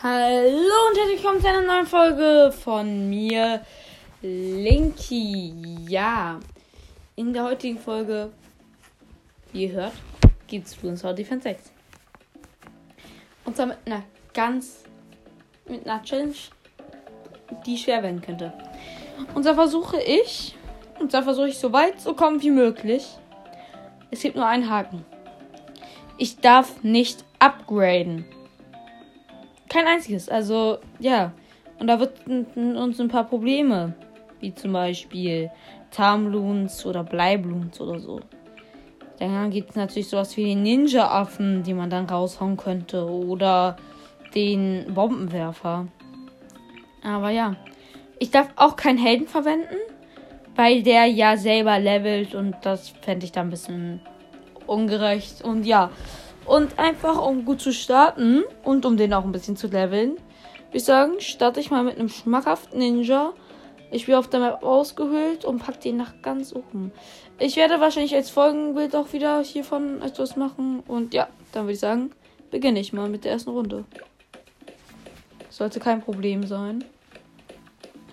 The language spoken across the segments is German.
Hallo und herzlich willkommen zu einer neuen Folge von mir, Linky. Ja, in der heutigen Folge, wie ihr hört, gibt es Bloomstar Defense 6. Und zwar mit einer ganz, mit einer Challenge, die schwer werden könnte. Und zwar versuche ich, und zwar versuche ich so weit zu kommen wie möglich. Es gibt nur einen Haken. Ich darf nicht upgraden. Kein einziges. Also, ja. Und da wird uns ein paar Probleme. Wie zum Beispiel Tarnbloons oder Bleibloons oder so. Dann gibt es natürlich sowas wie den Ninja-Affen, die man dann raushauen könnte. Oder den Bombenwerfer. Aber ja. Ich darf auch keinen Helden verwenden, weil der ja selber levelt und das fände ich dann ein bisschen ungerecht. Und ja. Und einfach, um gut zu starten und um den auch ein bisschen zu leveln, würde ich sagen, starte ich mal mit einem schmackhaften Ninja. Ich bin auf der Map ausgehöhlt und pack den nach ganz oben. Ich werde wahrscheinlich als Folgenbild auch wieder hiervon etwas machen. Und ja, dann würde ich sagen, beginne ich mal mit der ersten Runde. Sollte kein Problem sein.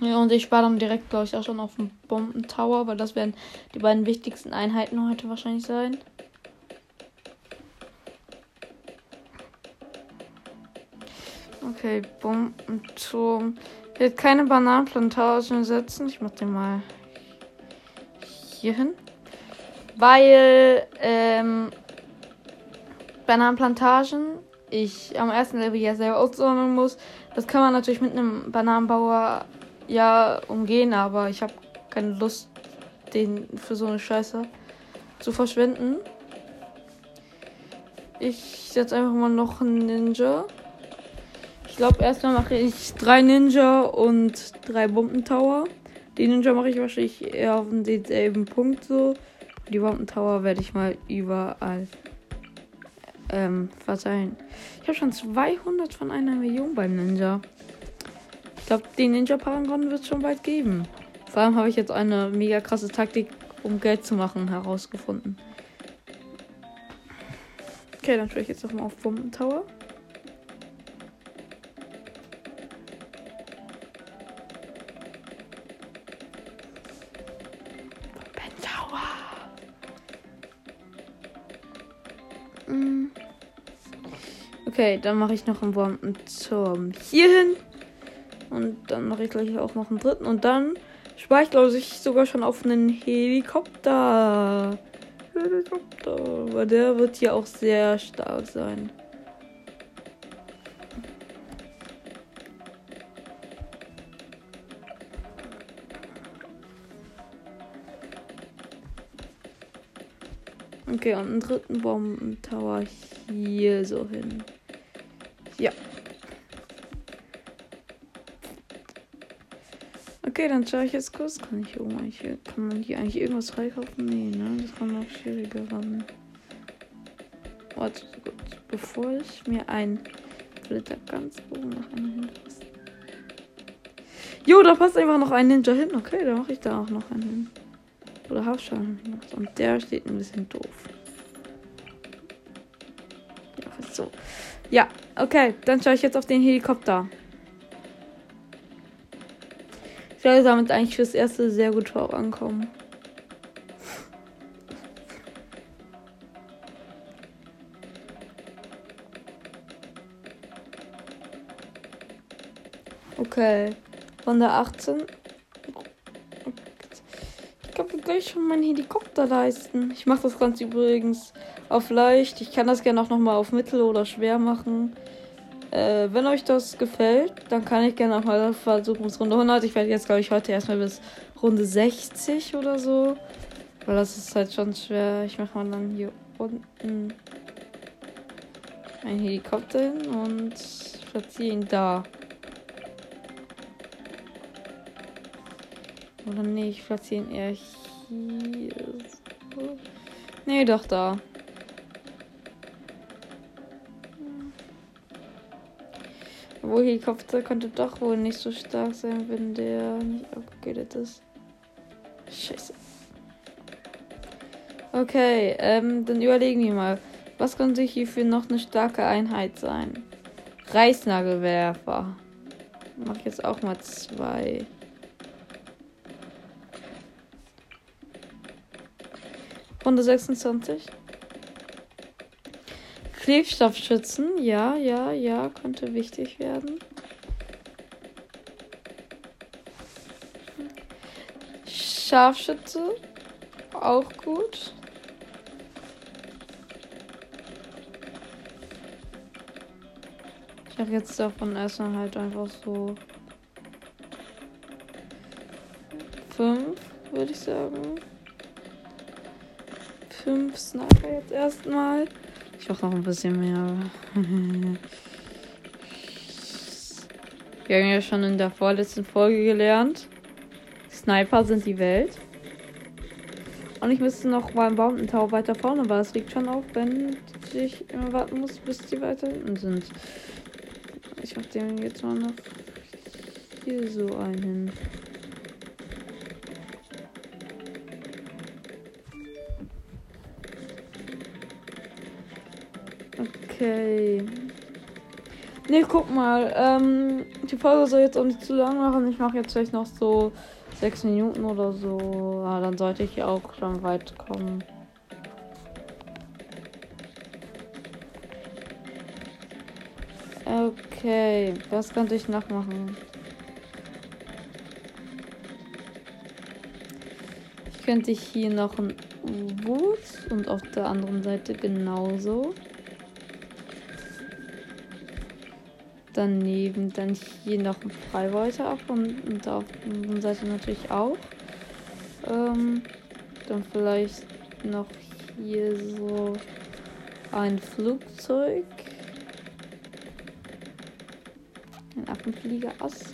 Ja, und ich spare dann direkt, glaube ich, auch schon auf den Bombentower, weil das werden die beiden wichtigsten Einheiten heute wahrscheinlich sein. Okay, Bombenturm. Ich werde keine Bananenplantagen setzen. Ich mache den mal hier hin. Weil ähm, Bananenplantagen ich am ersten Level ja selber aussammeln muss. Das kann man natürlich mit einem Bananenbauer ja umgehen, aber ich habe keine Lust, den für so eine Scheiße zu verschwenden. Ich setze einfach mal noch einen Ninja. Ich glaube, erstmal mache ich drei Ninja und drei Bombentower. Die Ninja mache ich wahrscheinlich eher auf denselben Punkt so. Die Bombentower werde ich mal überall ähm, verteilen. Ich habe schon 200 von einer Million beim Ninja. Ich glaube, den Ninja Paragon wird es schon bald geben. Vor allem habe ich jetzt eine mega krasse Taktik, um Geld zu machen, herausgefunden. Okay, dann schaue ich jetzt noch mal auf Bombentower. Okay, dann mache ich noch einen Bombenturm hier hin. Und dann mache ich gleich auch noch einen dritten. Und dann spare ich, glaube ich, sogar schon auf einen Helikopter. Helikopter. Weil der wird hier auch sehr stark sein. Okay, und einen dritten Bombentower hier so hin. Ja. Okay, dann schaue ich jetzt kurz. Kann ich irgendwelche, kann man hier eigentlich irgendwas freikaufen? Nee, ne? Das kann noch schwieriger werden. Warte, gut. Bevor ich mir ein oben noch einen hinpasse. Jo, da passt einfach noch ein Ninja hin. Okay, dann mache ich da auch noch einen hin. Oder gemacht. Und der steht ein bisschen doof. Ja, so. Ja, okay. Dann schaue ich jetzt auf den Helikopter. Ich werde damit eigentlich fürs erste sehr gut vorankommen. Okay. Von der 18 kann mir gleich schon meinen Helikopter leisten. Ich mache das Ganze übrigens auf leicht. Ich kann das gerne auch nochmal auf mittel oder schwer machen. Äh, wenn euch das gefällt, dann kann ich gerne auch mal versuchen bis Runde 100. Ich werde jetzt, glaube ich, heute erstmal bis Runde 60 oder so. Weil das ist halt schon schwer. Ich mache mal dann hier unten einen Helikopter hin und platziere ihn da. Oder nee, ich platziere ihn eher hier. Nee, doch da. Obwohl Helikopter könnte doch wohl nicht so stark sein, wenn der nicht abgegradet ist. Scheiße. Okay, ähm, dann überlegen wir mal. Was könnte hierfür noch eine starke Einheit sein? Reißnagelwerfer. Mach jetzt auch mal zwei. Runde 26. Klebstoffschützen, ja, ja, ja, könnte wichtig werden. Scharfschütze, auch gut. Ich habe jetzt davon erstmal halt einfach so fünf, würde ich sagen. Fünf Sniper jetzt erstmal. Ich mach noch ein bisschen mehr. Wir haben ja schon in der vorletzten Folge gelernt. Sniper sind die Welt. Und ich müsste noch beim Mountain Tower weiter vorne, aber es liegt schon auf, wenn ich immer warten muss, bis die weiter hinten sind. Ich mach den jetzt mal noch hier so einen. Okay. Ne, guck mal. Ähm, die Folge soll jetzt auch nicht zu lang machen. Ich mache jetzt vielleicht noch so sechs Minuten oder so. Ja, dann sollte ich auch schon weit kommen. Okay, was könnte ich noch machen? Ich könnte hier noch ein U-Boot und auf der anderen Seite genauso. Daneben dann hier noch ein Freibeuter ab und, und auf der anderen Seite natürlich auch. Ähm, dann vielleicht noch hier so ein Flugzeug. Ein Affenfliegerass.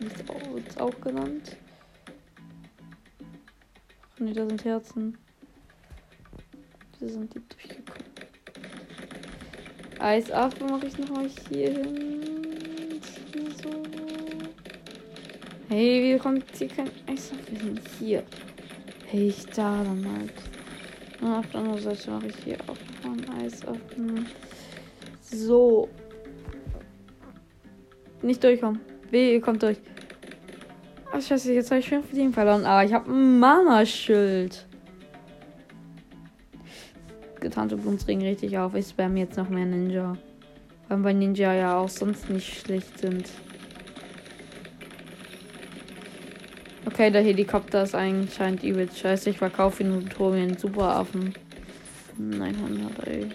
Wird wird's auch genannt. Ach nee, da sind Herzen. Hier sind die durchgekommen. Eisaffe mache ich nochmal hier hin. Hey, wie kommt hier kein Eisaffe hin? Hier. Hey, ich da dann halt. Und auf der anderen Seite mache ich hier auch noch einen Eisaffen. So. Nicht durchkommen. Weh, ihr kommt durch. Ach, scheiße, jetzt habe ich schon Fliegen verloren. Aber ich habe ein Mana-Schild. Getarnte Blutsring richtig auf. Ich spam jetzt noch mehr Ninja. Weil bei Ninja ja auch sonst nicht schlecht sind. Okay, der Helikopter ist anscheinend übel scheiße. Ich verkaufe ihn und hole mir einen Superaffen. 900, ey.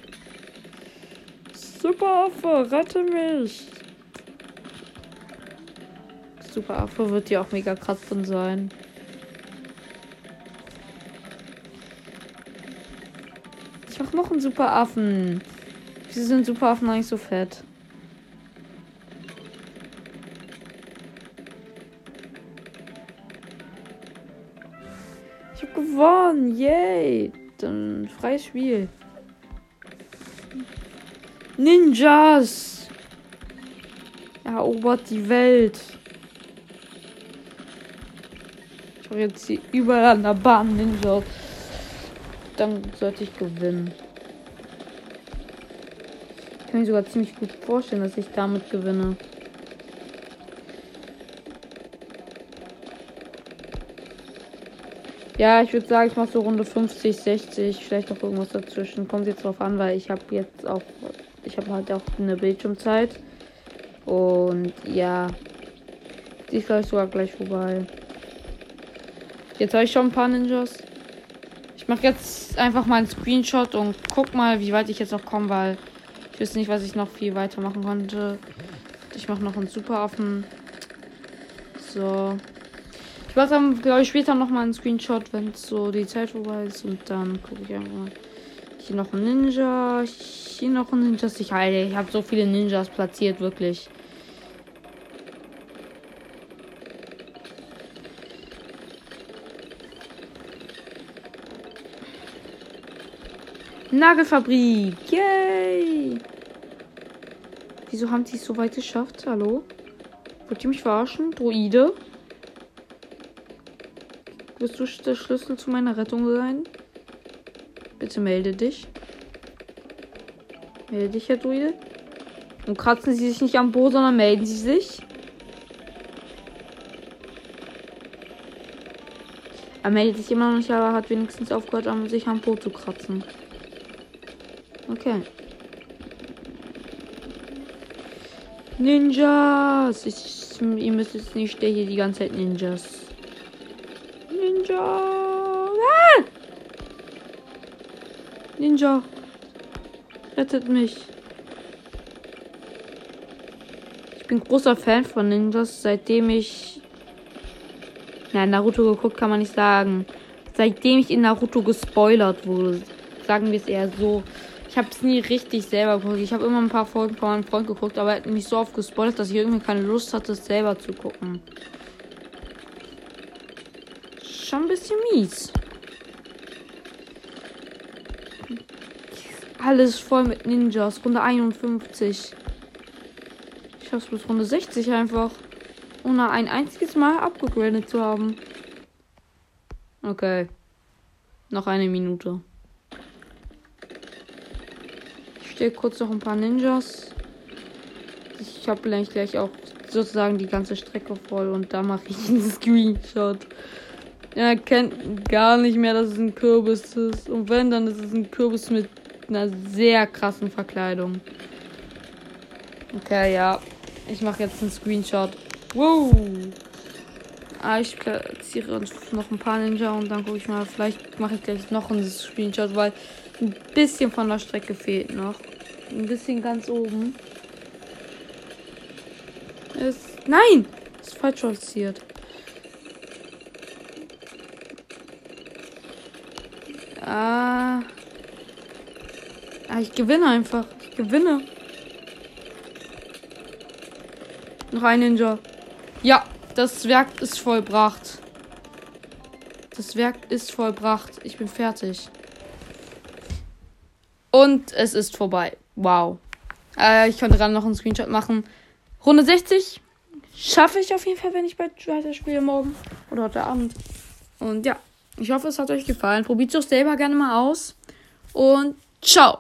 Superaffe, rette mich! Superaffe wird ja auch mega krass drin sein. Ich mach noch einen Superaffen. Wieso sind Superaffen eigentlich so fett? Gewonnen. Yay. Dann freies Spiel. Ninjas. Erobert die Welt. Ich habe jetzt hier überall an der Bahn Ninjas. Dann sollte ich gewinnen. Ich kann mir sogar ziemlich gut vorstellen, dass ich damit gewinne. Ja, ich würde sagen, ich mache so Runde 50, 60, vielleicht auch irgendwas dazwischen. Kommt jetzt drauf an, weil ich habe jetzt auch, ich habe halt auch eine Bildschirmzeit. Und ja, die ist gleich sogar gleich vorbei. Jetzt habe ich schon ein paar Ninjas. Ich mache jetzt einfach mal einen Screenshot und guck mal, wie weit ich jetzt noch komme, weil ich weiß nicht, was ich noch viel weiter machen konnte. Ich mache noch einen Superaffen. So. Mache dann, glaube ich, später noch mal einen Screenshot, wenn so die Zeit vorbei ist. Und dann gucke ich einfach. Hier noch ein Ninja. Hier noch ein Ninja. Ich, Alter, ich habe so viele Ninjas platziert, wirklich. Nagelfabrik. Yay! Wieso haben die es so weit geschafft? Hallo? Wollt ihr mich verarschen? Droide? Wirst du der Schlüssel zu meiner Rettung sein? Bitte melde dich. Melde dich, Herr Druide. Und kratzen sie sich nicht am Po, sondern melden sie sich. Er meldet sich immer noch nicht, aber hat wenigstens aufgehört, sich am Po zu kratzen. Okay. Ninjas! Ich, ihr müsst jetzt nicht der hier die ganze Zeit Ninjas. Ninja! Ah! Ninja! Rettet mich. Ich bin großer Fan von Ninjas, seitdem ich. Na, Naruto geguckt kann man nicht sagen. Seitdem ich in Naruto gespoilert wurde. Sagen wir es eher so. Ich habe es nie richtig selber geguckt. Ich habe immer ein paar Folgen von meinem Freund geguckt, aber er hat mich so oft gespoilert, dass ich irgendwie keine Lust hatte, es selber zu gucken. Schon ein bisschen mies. Alles voll mit Ninjas. Runde 51. Ich schaff's bis Runde 60 einfach. Ohne ein einziges Mal abgegradet zu haben. Okay. Noch eine Minute. Ich stelle kurz noch ein paar Ninjas. Ich habe gleich, gleich auch sozusagen die ganze Strecke voll und da mache ich einen Screenshot. Er kennt gar nicht mehr, dass es ein Kürbis ist. Und wenn, dann ist es ein Kürbis mit einer sehr krassen Verkleidung. Okay, ja. Ich mache jetzt einen Screenshot. Wow. Ah, ich platziere noch ein paar Ninja und dann gucke ich mal. Vielleicht mache ich gleich noch einen Screenshot, weil ein bisschen von der Strecke fehlt noch. Ein bisschen ganz oben. Ist. Nein! Ist falsch platziert. Ah. ah. Ich gewinne einfach. Ich gewinne. Noch ein Ninja. Ja, das Werk ist vollbracht. Das Werk ist vollbracht. Ich bin fertig. Und es ist vorbei. Wow. Äh, ich könnte gerade noch einen Screenshot machen. Runde 60 schaffe ich auf jeden Fall, wenn ich bei weiter spiele morgen oder heute Abend. Und ja, ich hoffe, es hat euch gefallen. Probiert es doch selber gerne mal aus. Und ciao.